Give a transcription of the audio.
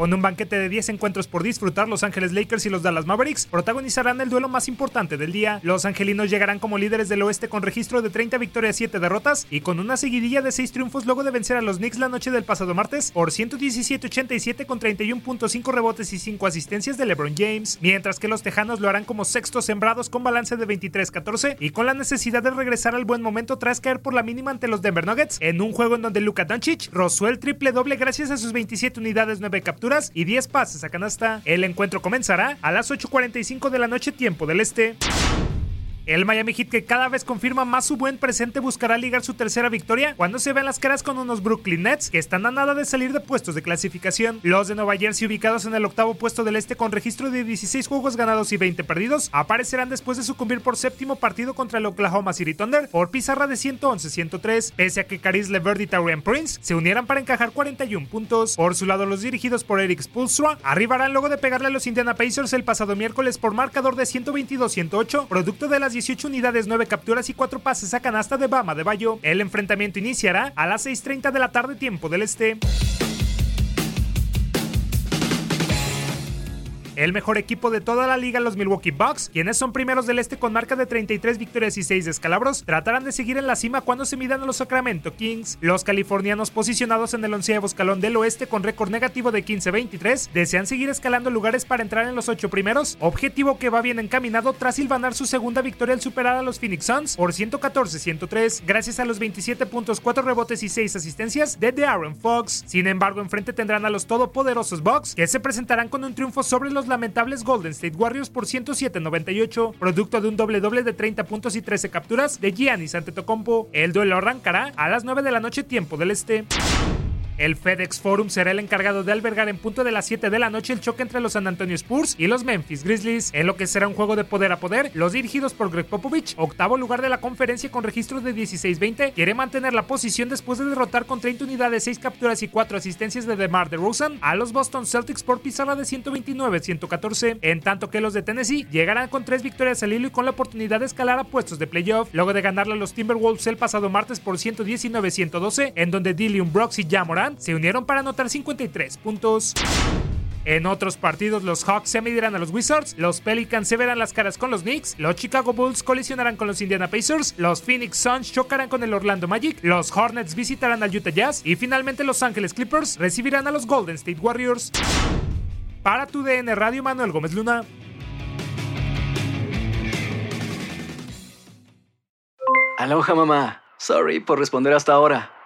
Con un banquete de 10 encuentros por disfrutar, Los Ángeles Lakers y los Dallas Mavericks protagonizarán el duelo más importante del día. Los angelinos llegarán como líderes del oeste con registro de 30 victorias, 7 derrotas y con una seguidilla de 6 triunfos luego de vencer a los Knicks la noche del pasado martes por 117-87 con 31.5 rebotes y 5 asistencias de LeBron James, mientras que los tejanos lo harán como sextos sembrados con balance de 23-14 y con la necesidad de regresar al buen momento tras caer por la mínima ante los Denver Nuggets en un juego en donde Luka Doncic rozó el triple doble gracias a sus 27 unidades, 9 capturas y 10 pases a canasta. El encuentro comenzará a las 8.45 de la noche tiempo del este. El Miami Heat que cada vez confirma más su buen presente buscará ligar su tercera victoria cuando se vean las caras con unos Brooklyn Nets que están a nada de salir de puestos de clasificación. Los de Nueva Jersey ubicados en el octavo puesto del este con registro de 16 juegos ganados y 20 perdidos aparecerán después de sucumbir por séptimo partido contra el Oklahoma City Thunder por pizarra de 111-103 pese a que Caris LeVert y Taurean Prince se unieran para encajar 41 puntos. Por su lado los dirigidos por Eric Spoelstra arribarán luego de pegarle a los Indiana Pacers el pasado miércoles por marcador de 122-108 producto de las 18 unidades, 9 capturas y 4 pases a canasta de Bama de Bayo. El enfrentamiento iniciará a las 6.30 de la tarde tiempo del este. El mejor equipo de toda la liga, los Milwaukee Bucks, quienes son primeros del este con marca de 33 victorias y 6 descalabros, tratarán de seguir en la cima cuando se midan a los Sacramento Kings. Los californianos posicionados en el onceavo escalón del oeste con récord negativo de 15-23 desean seguir escalando lugares para entrar en los 8 primeros, objetivo que va bien encaminado tras silvanar su segunda victoria al superar a los Phoenix Suns por 114-103 gracias a los 27 puntos, 4 rebotes y 6 asistencias de De'Aaron Fox. Sin embargo, enfrente tendrán a los todopoderosos Bucks que se presentarán con un triunfo sobre los lamentables Golden State Warriors por 107-98, producto de un doble doble de 30 puntos y 13 capturas de Giannis Antetokounmpo. El duelo arrancará a las 9 de la noche tiempo del este. El FedEx Forum será el encargado de albergar en punto de las 7 de la noche el choque entre los San Antonio Spurs y los Memphis Grizzlies, en lo que será un juego de poder a poder. Los dirigidos por Greg Popovich, octavo lugar de la conferencia con registro de 16-20, quiere mantener la posición después de derrotar con 30 unidades, 6 capturas y 4 asistencias de DeMar DeRozan a los Boston Celtics por pizarra de 129-114, en tanto que los de Tennessee llegarán con 3 victorias al hilo y con la oportunidad de escalar a puestos de playoff, luego de ganarle a los Timberwolves el pasado martes por 119-112, en donde Dillion Brooks y Jamoran se unieron para anotar 53 puntos. En otros partidos, los Hawks se medirán a los Wizards, los Pelicans se verán las caras con los Knicks, los Chicago Bulls colisionarán con los Indiana Pacers, los Phoenix Suns chocarán con el Orlando Magic, los Hornets visitarán al Utah Jazz y finalmente los Angeles Clippers recibirán a los Golden State Warriors. Para tu DN Radio, Manuel Gómez Luna. Aloha mamá. Sorry por responder hasta ahora.